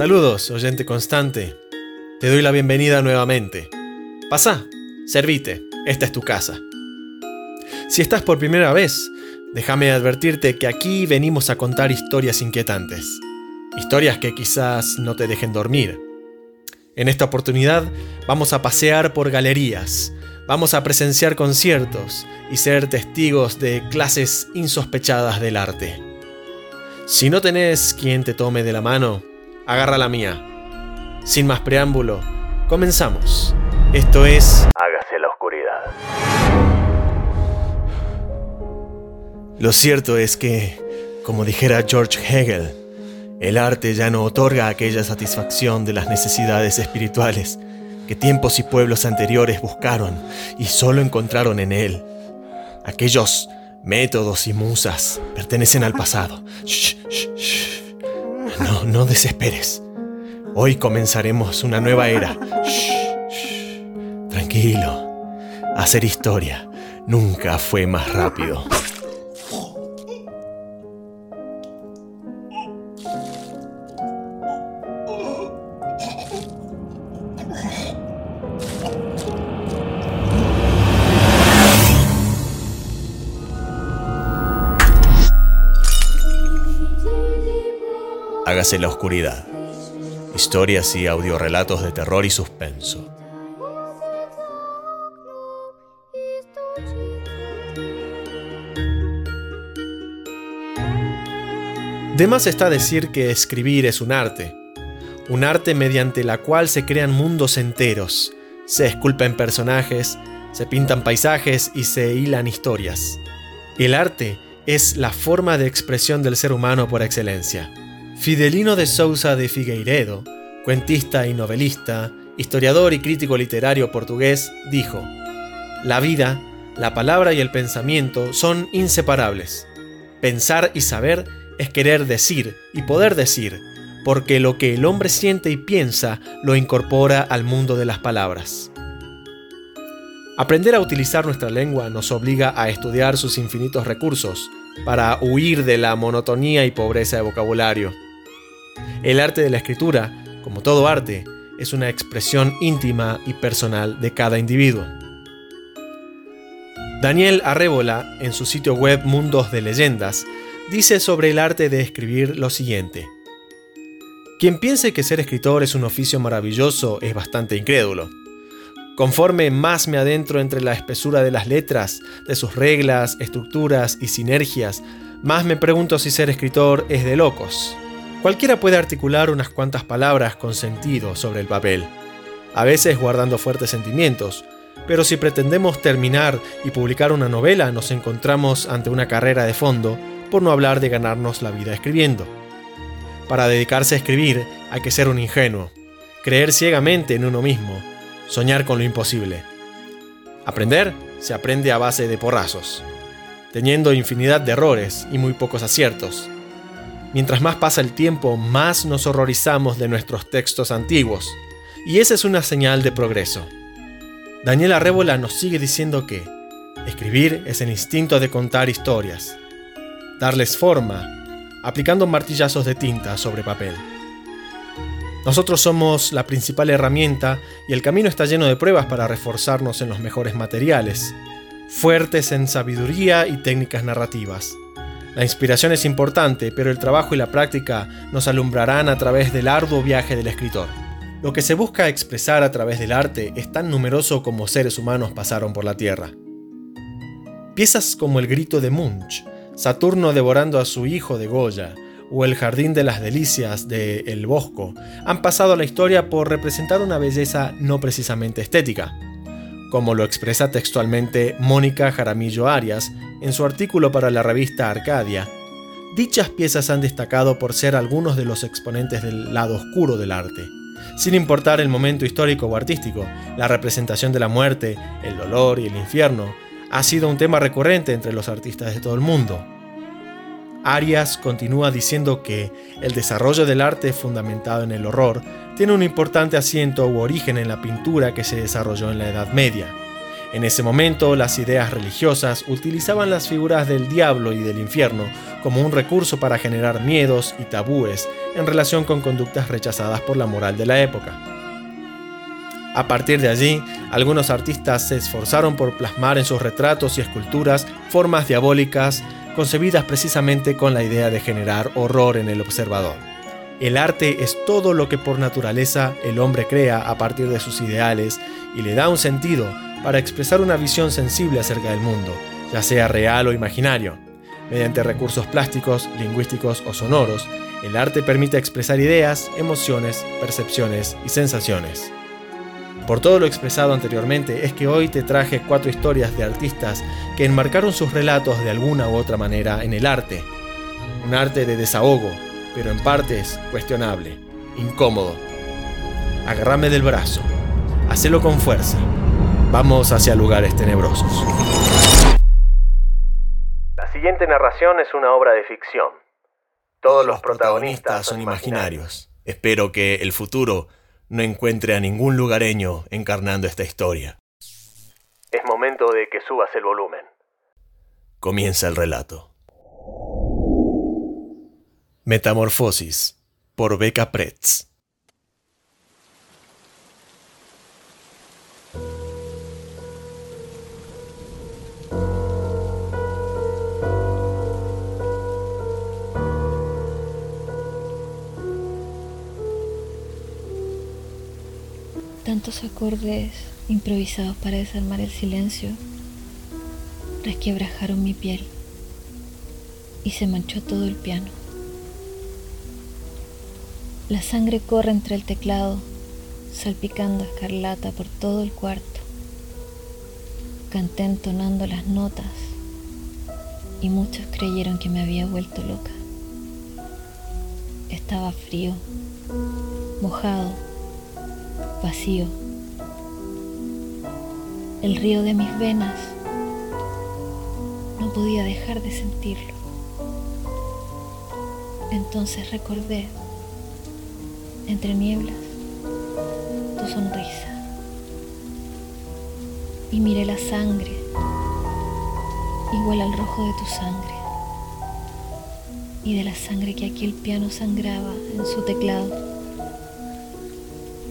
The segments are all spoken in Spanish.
Saludos, oyente constante. Te doy la bienvenida nuevamente. Pasa, servite, esta es tu casa. Si estás por primera vez, déjame advertirte que aquí venimos a contar historias inquietantes. Historias que quizás no te dejen dormir. En esta oportunidad vamos a pasear por galerías, vamos a presenciar conciertos y ser testigos de clases insospechadas del arte. Si no tenés quien te tome de la mano, agarra la mía. Sin más preámbulo, comenzamos. Esto es... Hágase la oscuridad. Lo cierto es que, como dijera George Hegel, el arte ya no otorga aquella satisfacción de las necesidades espirituales que tiempos y pueblos anteriores buscaron y solo encontraron en él. Aquellos métodos y musas pertenecen al pasado. No, no desesperes. Hoy comenzaremos una nueva era. Tranquilo. Hacer historia nunca fue más rápido. Hágase la oscuridad. Historias y audiorelatos de terror y suspenso. De más está decir que escribir es un arte, un arte mediante la cual se crean mundos enteros, se esculpen personajes, se pintan paisajes y se hilan historias. El arte es la forma de expresión del ser humano por excelencia. Fidelino de Sousa de Figueiredo, cuentista y novelista, historiador y crítico literario portugués, dijo, La vida, la palabra y el pensamiento son inseparables. Pensar y saber es querer decir y poder decir, porque lo que el hombre siente y piensa lo incorpora al mundo de las palabras. Aprender a utilizar nuestra lengua nos obliga a estudiar sus infinitos recursos, para huir de la monotonía y pobreza de vocabulario. El arte de la escritura, como todo arte, es una expresión íntima y personal de cada individuo. Daniel Arrébola, en su sitio web Mundos de Leyendas, dice sobre el arte de escribir lo siguiente. Quien piense que ser escritor es un oficio maravilloso es bastante incrédulo. Conforme más me adentro entre la espesura de las letras, de sus reglas, estructuras y sinergias, más me pregunto si ser escritor es de locos. Cualquiera puede articular unas cuantas palabras con sentido sobre el papel, a veces guardando fuertes sentimientos, pero si pretendemos terminar y publicar una novela nos encontramos ante una carrera de fondo, por no hablar de ganarnos la vida escribiendo. Para dedicarse a escribir hay que ser un ingenuo, creer ciegamente en uno mismo, soñar con lo imposible. Aprender se aprende a base de porrazos, teniendo infinidad de errores y muy pocos aciertos, Mientras más pasa el tiempo, más nos horrorizamos de nuestros textos antiguos, y esa es una señal de progreso. Daniela Rébola nos sigue diciendo que escribir es el instinto de contar historias, darles forma, aplicando martillazos de tinta sobre papel. Nosotros somos la principal herramienta y el camino está lleno de pruebas para reforzarnos en los mejores materiales, fuertes en sabiduría y técnicas narrativas. La inspiración es importante, pero el trabajo y la práctica nos alumbrarán a través del arduo viaje del escritor. Lo que se busca expresar a través del arte es tan numeroso como seres humanos pasaron por la Tierra. Piezas como el grito de Munch, Saturno devorando a su hijo de Goya, o el Jardín de las Delicias de El Bosco han pasado a la historia por representar una belleza no precisamente estética como lo expresa textualmente Mónica Jaramillo Arias en su artículo para la revista Arcadia. Dichas piezas han destacado por ser algunos de los exponentes del lado oscuro del arte. Sin importar el momento histórico o artístico, la representación de la muerte, el dolor y el infierno ha sido un tema recurrente entre los artistas de todo el mundo. Arias continúa diciendo que el desarrollo del arte fundamentado en el horror tiene un importante asiento u origen en la pintura que se desarrolló en la Edad Media. En ese momento, las ideas religiosas utilizaban las figuras del diablo y del infierno como un recurso para generar miedos y tabúes en relación con conductas rechazadas por la moral de la época. A partir de allí, algunos artistas se esforzaron por plasmar en sus retratos y esculturas formas diabólicas concebidas precisamente con la idea de generar horror en el observador. El arte es todo lo que por naturaleza el hombre crea a partir de sus ideales y le da un sentido para expresar una visión sensible acerca del mundo, ya sea real o imaginario. Mediante recursos plásticos, lingüísticos o sonoros, el arte permite expresar ideas, emociones, percepciones y sensaciones. Por todo lo expresado anteriormente es que hoy te traje cuatro historias de artistas que enmarcaron sus relatos de alguna u otra manera en el arte. Un arte de desahogo, pero en partes cuestionable, incómodo. Agárrame del brazo, hacelo con fuerza. Vamos hacia lugares tenebrosos. La siguiente narración es una obra de ficción. Todos los protagonistas son imaginarios. Espero que el futuro no encuentre a ningún lugareño encarnando esta historia. Es momento de que subas el volumen. Comienza el relato. Metamorfosis por Beca Pretz. Tantos acordes improvisados para desarmar el silencio resquebrajaron mi piel y se manchó todo el piano. La sangre corre entre el teclado, salpicando escarlata por todo el cuarto. Canté entonando las notas y muchos creyeron que me había vuelto loca. Estaba frío, mojado vacío. El río de mis venas no podía dejar de sentirlo. Entonces recordé, entre nieblas, tu sonrisa. Y miré la sangre, igual al rojo de tu sangre. Y de la sangre que aquel piano sangraba en su teclado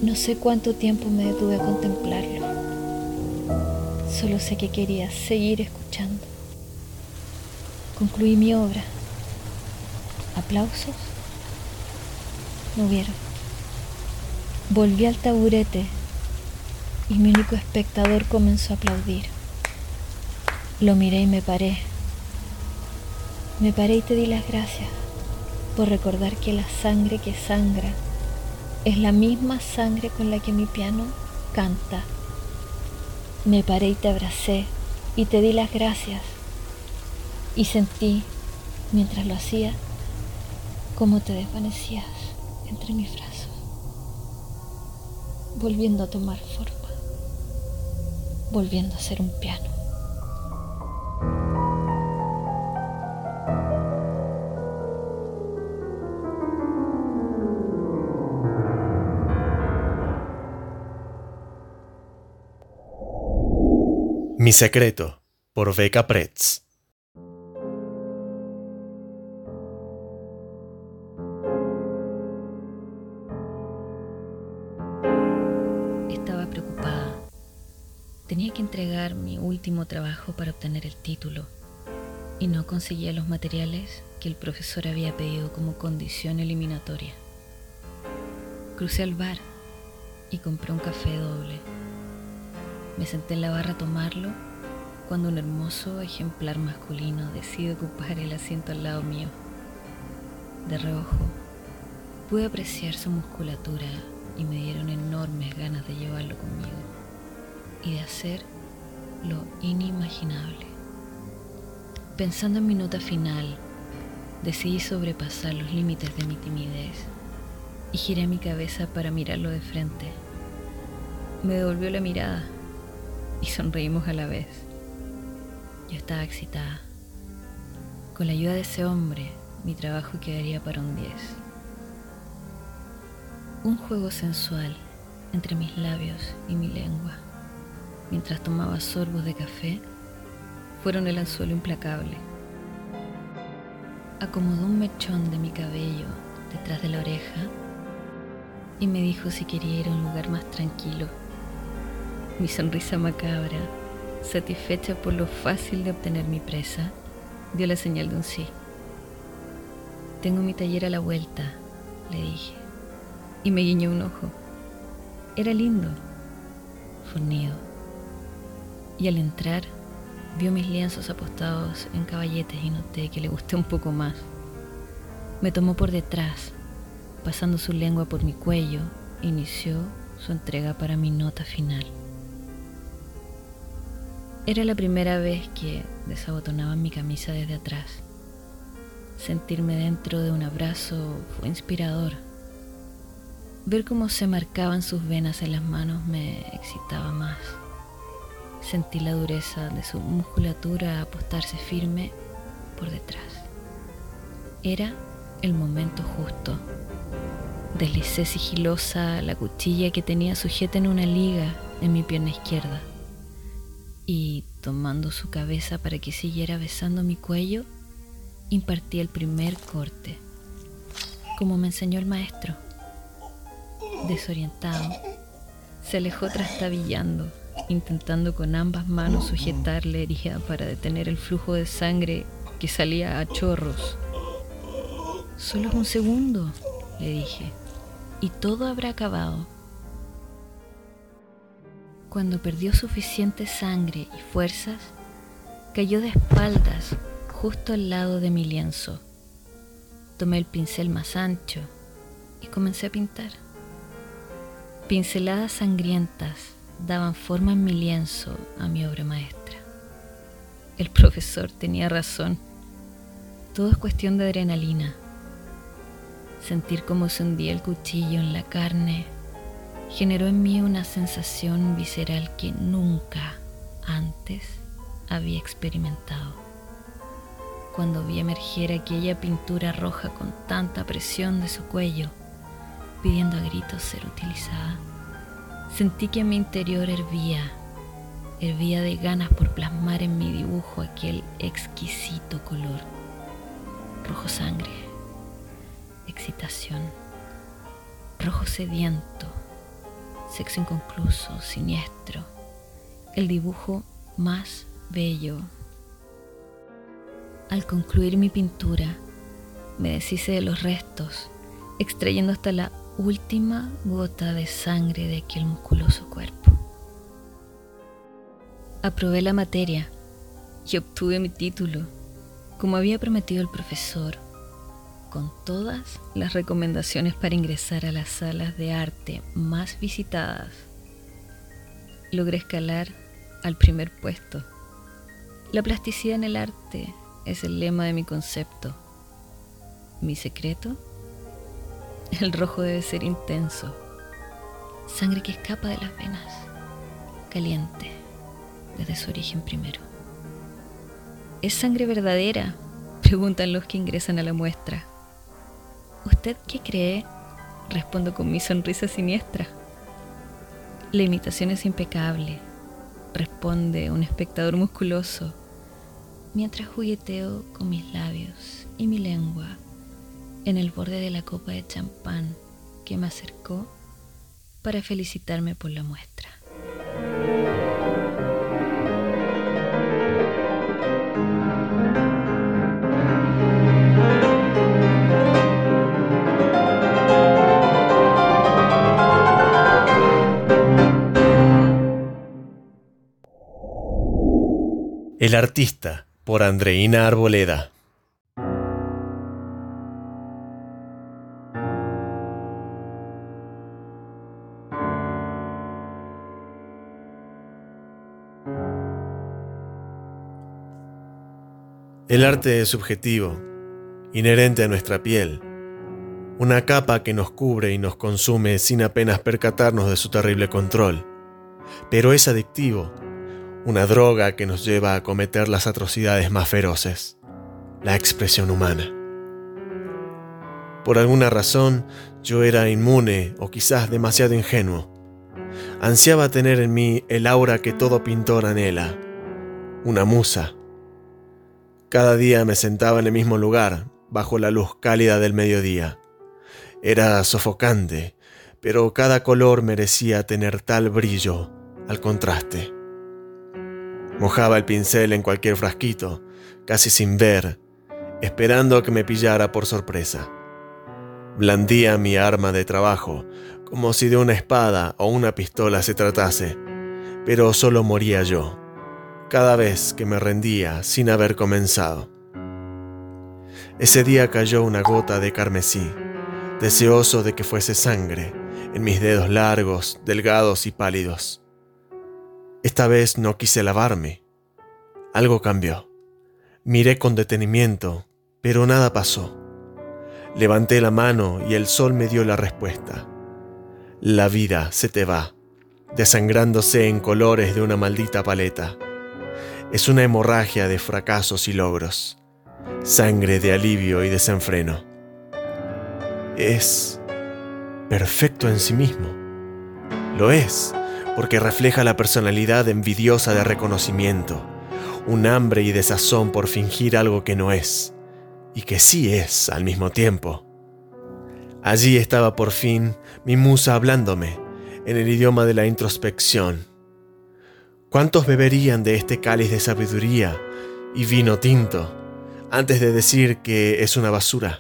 no sé cuánto tiempo me detuve a contemplarlo. Solo sé que quería seguir escuchando. Concluí mi obra. ¿Aplausos? No vieron. Volví al taburete y mi único espectador comenzó a aplaudir. Lo miré y me paré. Me paré y te di las gracias por recordar que la sangre que sangra es la misma sangre con la que mi piano canta. Me paré y te abracé y te di las gracias y sentí, mientras lo hacía, cómo te desvanecías entre mis brazos, volviendo a tomar forma, volviendo a ser un piano. Mi secreto, por Beca Pretz. Estaba preocupada. Tenía que entregar mi último trabajo para obtener el título y no conseguía los materiales que el profesor había pedido como condición eliminatoria. Crucé al bar y compré un café doble me senté en la barra a tomarlo cuando un hermoso ejemplar masculino decide ocupar el asiento al lado mío. De reojo, pude apreciar su musculatura y me dieron enormes ganas de llevarlo conmigo y de hacer lo inimaginable. Pensando en mi nota final, decidí sobrepasar los límites de mi timidez y giré mi cabeza para mirarlo de frente. Me devolvió la mirada y sonreímos a la vez. Yo estaba excitada. Con la ayuda de ese hombre, mi trabajo quedaría para un 10. Un juego sensual entre mis labios y mi lengua, mientras tomaba sorbos de café, fueron el anzuelo implacable. acomodó un mechón de mi cabello detrás de la oreja y me dijo si quería ir a un lugar más tranquilo. Mi sonrisa macabra, satisfecha por lo fácil de obtener mi presa, dio la señal de un sí. Tengo mi taller a la vuelta, le dije, y me guiñó un ojo. Era lindo, fornido. Y al entrar, vio mis lienzos apostados en caballetes y noté que le gusté un poco más. Me tomó por detrás, pasando su lengua por mi cuello, inició su entrega para mi nota final. Era la primera vez que desabotonaba mi camisa desde atrás. Sentirme dentro de un abrazo fue inspirador. Ver cómo se marcaban sus venas en las manos me excitaba más. Sentí la dureza de su musculatura apostarse firme por detrás. Era el momento justo. Deslicé sigilosa la cuchilla que tenía sujeta en una liga en mi pierna izquierda y, tomando su cabeza para que siguiera besando mi cuello, impartí el primer corte, como me enseñó el maestro. Desorientado, se alejó trastabillando, intentando con ambas manos sujetar la herida para detener el flujo de sangre que salía a chorros. Solo un segundo, le dije, y todo habrá acabado. Cuando perdió suficiente sangre y fuerzas, cayó de espaldas justo al lado de mi lienzo. Tomé el pincel más ancho y comencé a pintar. Pinceladas sangrientas daban forma en mi lienzo a mi obra maestra. El profesor tenía razón. Todo es cuestión de adrenalina sentir cómo se hundía el cuchillo en la carne, generó en mí una sensación visceral que nunca antes había experimentado. Cuando vi emerger aquella pintura roja con tanta presión de su cuello, pidiendo a gritos ser utilizada, sentí que mi interior hervía, hervía de ganas por plasmar en mi dibujo aquel exquisito color, rojo sangre excitación, rojo sediento, sexo inconcluso, siniestro, el dibujo más bello. Al concluir mi pintura, me deshice de los restos, extrayendo hasta la última gota de sangre de aquel musculoso cuerpo. Aprobé la materia y obtuve mi título, como había prometido el profesor con todas las recomendaciones para ingresar a las salas de arte más visitadas, logré escalar al primer puesto. La plasticidad en el arte es el lema de mi concepto. Mi secreto, el rojo debe ser intenso, sangre que escapa de las venas, caliente desde su origen primero. ¿Es sangre verdadera? Preguntan los que ingresan a la muestra. ¿Usted qué cree? Respondo con mi sonrisa siniestra. La imitación es impecable, responde un espectador musculoso, mientras jugueteo con mis labios y mi lengua en el borde de la copa de champán que me acercó para felicitarme por la muestra. El artista, por Andreina Arboleda. El arte es subjetivo, inherente a nuestra piel, una capa que nos cubre y nos consume sin apenas percatarnos de su terrible control, pero es adictivo una droga que nos lleva a cometer las atrocidades más feroces, la expresión humana. Por alguna razón yo era inmune o quizás demasiado ingenuo. Ansiaba tener en mí el aura que todo pintor anhela, una musa. Cada día me sentaba en el mismo lugar, bajo la luz cálida del mediodía. Era sofocante, pero cada color merecía tener tal brillo al contraste. Mojaba el pincel en cualquier frasquito, casi sin ver, esperando a que me pillara por sorpresa. Blandía mi arma de trabajo, como si de una espada o una pistola se tratase, pero solo moría yo, cada vez que me rendía sin haber comenzado. Ese día cayó una gota de carmesí, deseoso de que fuese sangre, en mis dedos largos, delgados y pálidos. Esta vez no quise lavarme. Algo cambió. Miré con detenimiento, pero nada pasó. Levanté la mano y el sol me dio la respuesta. La vida se te va, desangrándose en colores de una maldita paleta. Es una hemorragia de fracasos y logros, sangre de alivio y desenfreno. Es perfecto en sí mismo. Lo es, porque refleja la personalidad envidiosa de reconocimiento, un hambre y desazón por fingir algo que no es, y que sí es al mismo tiempo. Allí estaba por fin mi musa hablándome, en el idioma de la introspección. ¿Cuántos beberían de este cáliz de sabiduría y vino tinto antes de decir que es una basura?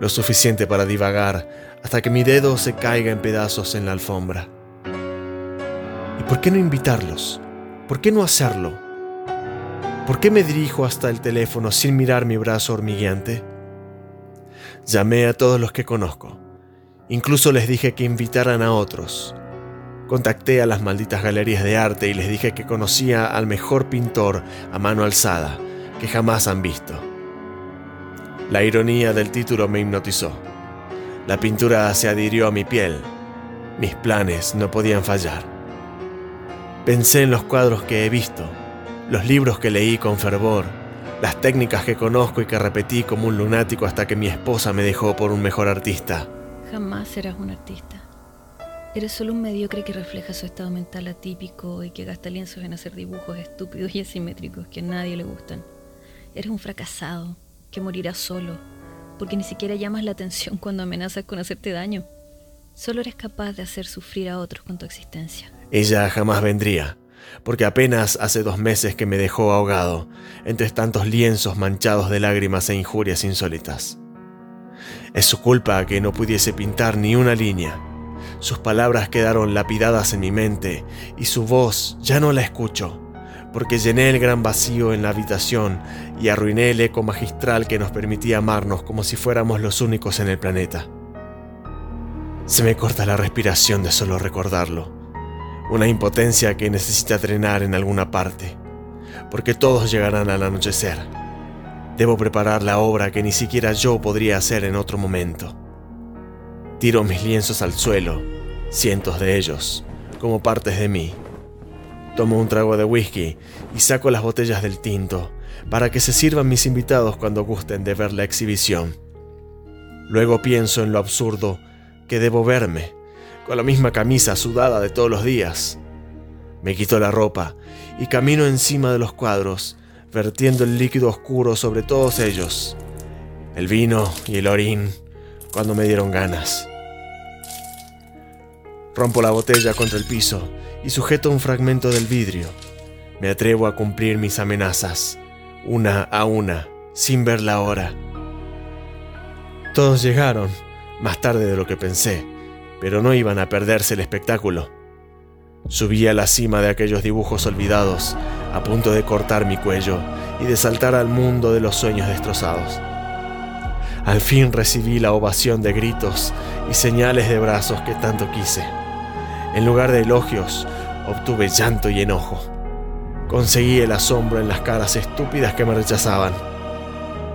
Lo suficiente para divagar hasta que mi dedo se caiga en pedazos en la alfombra. ¿Y por qué no invitarlos? ¿Por qué no hacerlo? ¿Por qué me dirijo hasta el teléfono sin mirar mi brazo hormigueante? Llamé a todos los que conozco. Incluso les dije que invitaran a otros. Contacté a las malditas galerías de arte y les dije que conocía al mejor pintor a mano alzada que jamás han visto. La ironía del título me hipnotizó. La pintura se adhirió a mi piel. Mis planes no podían fallar. Pensé en los cuadros que he visto los libros que leí con fervor, las técnicas que conozco y que repetí como un lunático hasta que mi esposa me dejó por un mejor artista. Jamás serás un artista. Eres solo un mediocre que refleja su estado mental atípico y que gasta lienzos en hacer dibujos estúpidos y asimétricos que a nadie le gustan. Eres un fracasado que morirá solo, porque ni siquiera llamas la atención cuando amenazas con hacerte daño. Solo eres capaz de hacer sufrir a otros con tu existencia. Ella jamás vendría porque apenas hace dos meses que me dejó ahogado entre tantos lienzos manchados de lágrimas e injurias insólitas. Es su culpa que no pudiese pintar ni una línea. Sus palabras quedaron lapidadas en mi mente y su voz ya no la escucho, porque llené el gran vacío en la habitación y arruiné el eco magistral que nos permitía amarnos como si fuéramos los únicos en el planeta. Se me corta la respiración de solo recordarlo una impotencia que necesita drenar en alguna parte, porque todos llegarán al anochecer. Debo preparar la obra que ni siquiera yo podría hacer en otro momento. Tiro mis lienzos al suelo, cientos de ellos, como partes de mí. Tomo un trago de whisky y saco las botellas del tinto para que se sirvan mis invitados cuando gusten de ver la exhibición. Luego pienso en lo absurdo que debo verme con la misma camisa sudada de todos los días. Me quito la ropa y camino encima de los cuadros, vertiendo el líquido oscuro sobre todos ellos, el vino y el orín, cuando me dieron ganas. Rompo la botella contra el piso y sujeto un fragmento del vidrio. Me atrevo a cumplir mis amenazas, una a una, sin ver la hora. Todos llegaron, más tarde de lo que pensé pero no iban a perderse el espectáculo. Subí a la cima de aquellos dibujos olvidados, a punto de cortar mi cuello y de saltar al mundo de los sueños destrozados. Al fin recibí la ovación de gritos y señales de brazos que tanto quise. En lugar de elogios, obtuve llanto y enojo. Conseguí el asombro en las caras estúpidas que me rechazaban.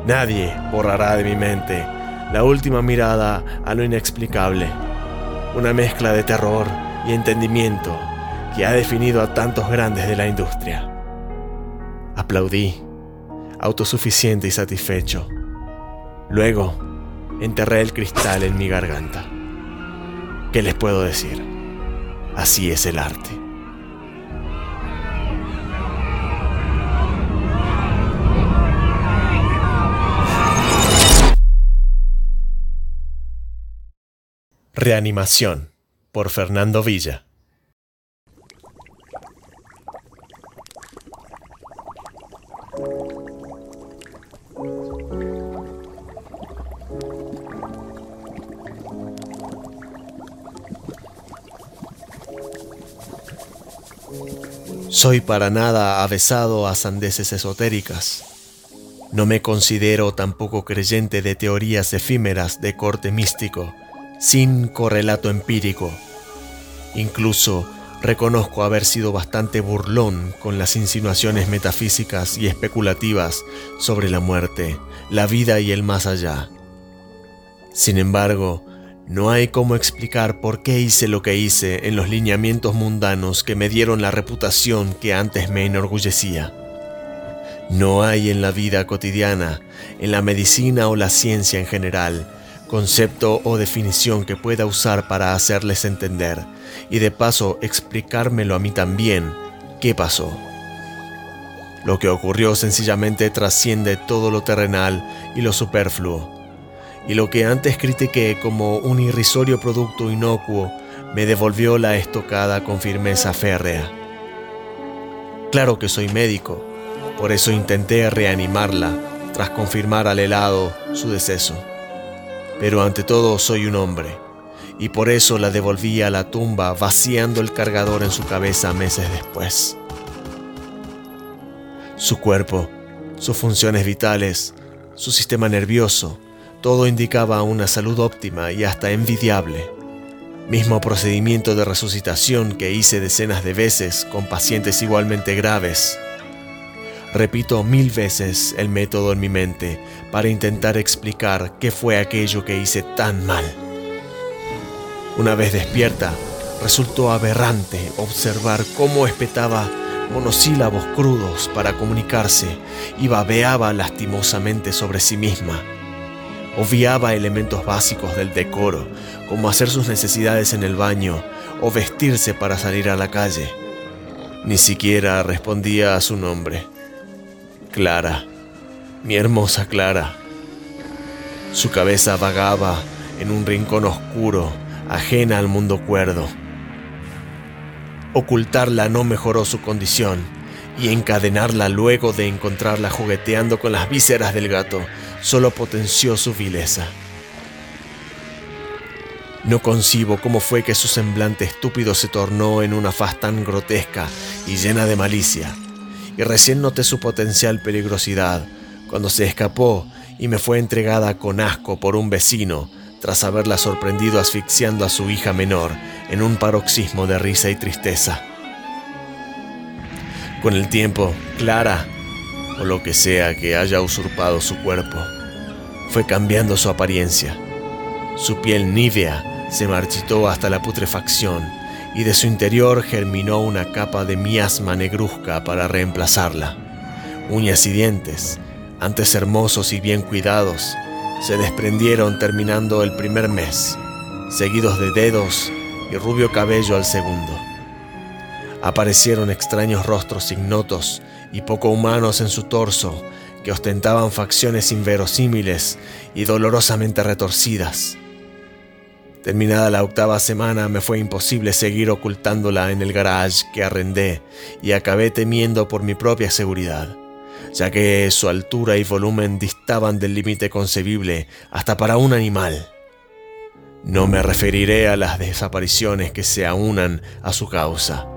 Nadie borrará de mi mente la última mirada a lo inexplicable una mezcla de terror y entendimiento que ha definido a tantos grandes de la industria. Aplaudí, autosuficiente y satisfecho. Luego, enterré el cristal en mi garganta. ¿Qué les puedo decir? Así es el arte. Reanimación por Fernando Villa. Soy para nada avesado a sandeces esotéricas. No me considero tampoco creyente de teorías efímeras de corte místico, sin correlato empírico. Incluso reconozco haber sido bastante burlón con las insinuaciones metafísicas y especulativas sobre la muerte, la vida y el más allá. Sin embargo, no hay cómo explicar por qué hice lo que hice en los lineamientos mundanos que me dieron la reputación que antes me enorgullecía. No hay en la vida cotidiana, en la medicina o la ciencia en general, concepto o definición que pueda usar para hacerles entender y de paso explicármelo a mí también qué pasó. Lo que ocurrió sencillamente trasciende todo lo terrenal y lo superfluo y lo que antes critiqué como un irrisorio producto inocuo me devolvió la estocada con firmeza férrea. Claro que soy médico, por eso intenté reanimarla tras confirmar al helado su deceso. Pero ante todo soy un hombre, y por eso la devolví a la tumba vaciando el cargador en su cabeza meses después. Su cuerpo, sus funciones vitales, su sistema nervioso, todo indicaba una salud óptima y hasta envidiable. Mismo procedimiento de resucitación que hice decenas de veces con pacientes igualmente graves. Repito mil veces el método en mi mente para intentar explicar qué fue aquello que hice tan mal. Una vez despierta, resultó aberrante observar cómo espetaba monosílabos crudos para comunicarse y babeaba lastimosamente sobre sí misma Obviaba elementos básicos del decoro, como hacer sus necesidades en el baño o vestirse para salir a la calle. Ni siquiera respondía a su nombre. Clara, mi hermosa Clara. Su cabeza vagaba en un rincón oscuro, ajena al mundo cuerdo. Ocultarla no mejoró su condición, y encadenarla luego de encontrarla jugueteando con las vísceras del gato solo potenció su vileza. No concibo cómo fue que su semblante estúpido se tornó en una faz tan grotesca y llena de malicia, y recién noté su potencial peligrosidad cuando se escapó y me fue entregada con asco por un vecino tras haberla sorprendido asfixiando a su hija menor en un paroxismo de risa y tristeza. Con el tiempo, Clara o lo que sea que haya usurpado su cuerpo. Fue cambiando su apariencia. Su piel nívea se marchitó hasta la putrefacción y de su interior germinó una capa de miasma negruzca para reemplazarla. Uñas y dientes, antes hermosos y bien cuidados, se desprendieron terminando el primer mes, seguidos de dedos y rubio cabello al segundo. Aparecieron extraños rostros ignotos y poco humanos en su torso, que ostentaban facciones inverosímiles y dolorosamente retorcidas. Terminada la octava semana me fue imposible seguir ocultándola en el garage que arrendé y acabé temiendo por mi propia seguridad, ya que su altura y volumen distaban del límite concebible hasta para un animal. No me referiré a las desapariciones que se aunan a su causa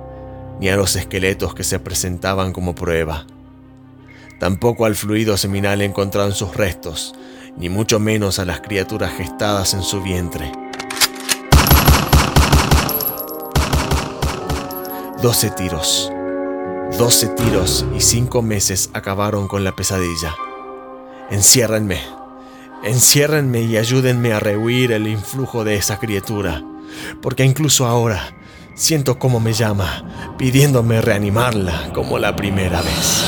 ni a los esqueletos que se presentaban como prueba. Tampoco al fluido seminal encontrado en sus restos, ni mucho menos a las criaturas gestadas en su vientre. Doce tiros. Doce tiros y cinco meses acabaron con la pesadilla. Enciérrenme. Enciérrenme y ayúdenme a rehuir el influjo de esa criatura, porque incluso ahora, Siento cómo me llama, pidiéndome reanimarla como la primera vez.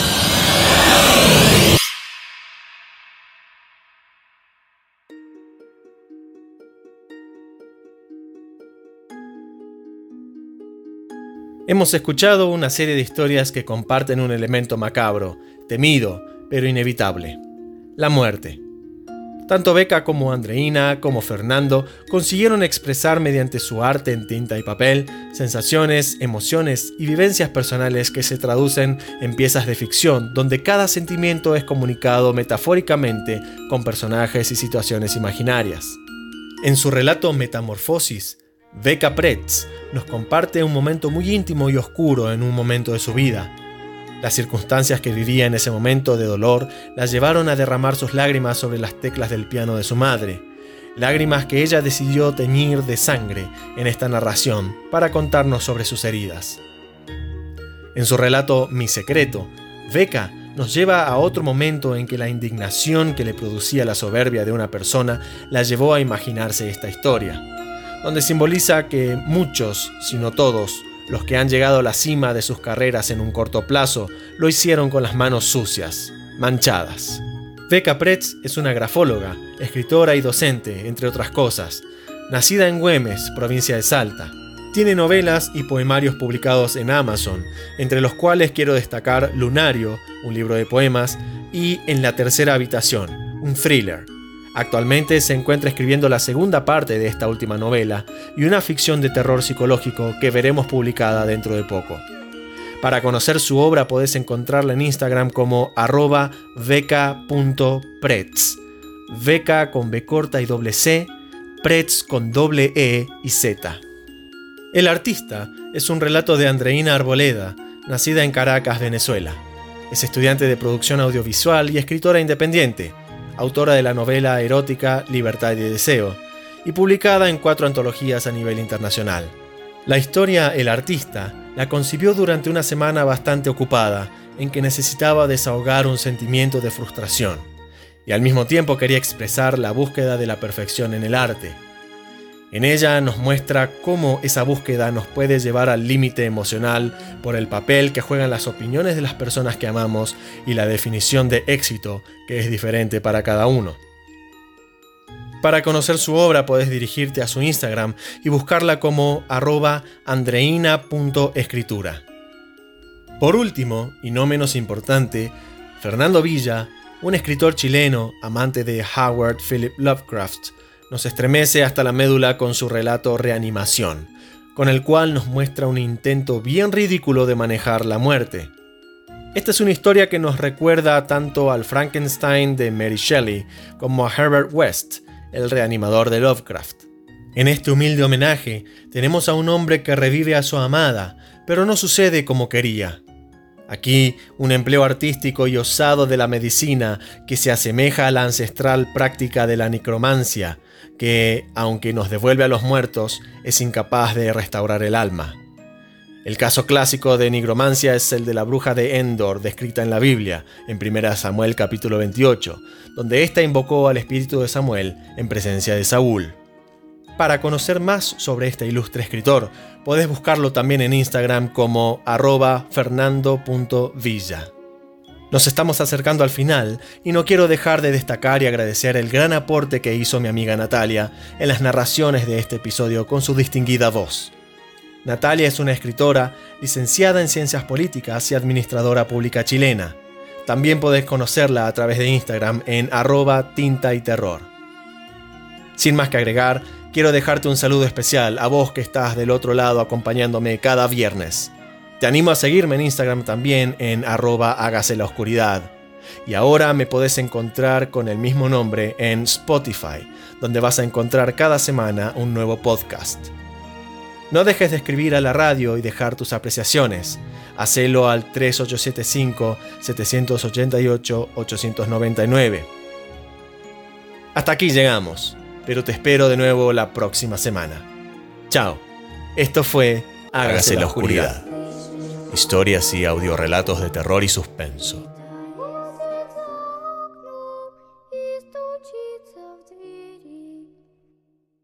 Hemos escuchado una serie de historias que comparten un elemento macabro, temido, pero inevitable, la muerte. Tanto Beca como Andreina, como Fernando, consiguieron expresar mediante su arte en tinta y papel sensaciones, emociones y vivencias personales que se traducen en piezas de ficción donde cada sentimiento es comunicado metafóricamente con personajes y situaciones imaginarias. En su relato Metamorfosis, Beca Pretz nos comparte un momento muy íntimo y oscuro en un momento de su vida, las circunstancias que vivía en ese momento de dolor las llevaron a derramar sus lágrimas sobre las teclas del piano de su madre, lágrimas que ella decidió teñir de sangre en esta narración para contarnos sobre sus heridas. En su relato Mi secreto, Beca nos lleva a otro momento en que la indignación que le producía la soberbia de una persona la llevó a imaginarse esta historia, donde simboliza que muchos, si no todos, los que han llegado a la cima de sus carreras en un corto plazo lo hicieron con las manos sucias, manchadas. Becca Pretz es una grafóloga, escritora y docente, entre otras cosas. Nacida en Güemes, provincia de Salta. Tiene novelas y poemarios publicados en Amazon, entre los cuales quiero destacar Lunario, un libro de poemas, y En la tercera habitación, un thriller, Actualmente se encuentra escribiendo la segunda parte de esta última novela y una ficción de terror psicológico que veremos publicada dentro de poco. Para conocer su obra podés encontrarla en Instagram como arroba beca.pretz. Beca con B corta y doble C, Pretz con doble E y Z. El artista es un relato de Andreina Arboleda, nacida en Caracas, Venezuela. Es estudiante de producción audiovisual y escritora independiente autora de la novela erótica Libertad y Deseo, y publicada en cuatro antologías a nivel internacional. La historia El artista la concibió durante una semana bastante ocupada, en que necesitaba desahogar un sentimiento de frustración, y al mismo tiempo quería expresar la búsqueda de la perfección en el arte. En ella nos muestra cómo esa búsqueda nos puede llevar al límite emocional por el papel que juegan las opiniones de las personas que amamos y la definición de éxito que es diferente para cada uno. Para conocer su obra puedes dirigirte a su Instagram y buscarla como arroba andreina.escritura. Por último, y no menos importante, Fernando Villa, un escritor chileno amante de Howard Philip Lovecraft, nos estremece hasta la médula con su relato Reanimación, con el cual nos muestra un intento bien ridículo de manejar la muerte. Esta es una historia que nos recuerda tanto al Frankenstein de Mary Shelley como a Herbert West, el reanimador de Lovecraft. En este humilde homenaje tenemos a un hombre que revive a su amada, pero no sucede como quería. Aquí, un empleo artístico y osado de la medicina que se asemeja a la ancestral práctica de la necromancia, que, aunque nos devuelve a los muertos, es incapaz de restaurar el alma. El caso clásico de nigromancia es el de la bruja de Endor, descrita en la Biblia, en 1 Samuel capítulo 28, donde ésta invocó al espíritu de Samuel en presencia de Saúl. Para conocer más sobre este ilustre escritor, podés buscarlo también en Instagram como arroba fernando.villa. Nos estamos acercando al final y no quiero dejar de destacar y agradecer el gran aporte que hizo mi amiga Natalia en las narraciones de este episodio con su distinguida voz. Natalia es una escritora licenciada en Ciencias Políticas y administradora pública chilena. También podés conocerla a través de Instagram en arroba tinta y terror. Sin más que agregar, quiero dejarte un saludo especial a vos que estás del otro lado acompañándome cada viernes. Te animo a seguirme en Instagram también en arroba hágase la oscuridad. Y ahora me podés encontrar con el mismo nombre en Spotify, donde vas a encontrar cada semana un nuevo podcast. No dejes de escribir a la radio y dejar tus apreciaciones. Hacelo al 3875-788-899. Hasta aquí llegamos, pero te espero de nuevo la próxima semana. Chao. Esto fue Hágase, la oscuridad historias y audiorelatos de terror y suspenso.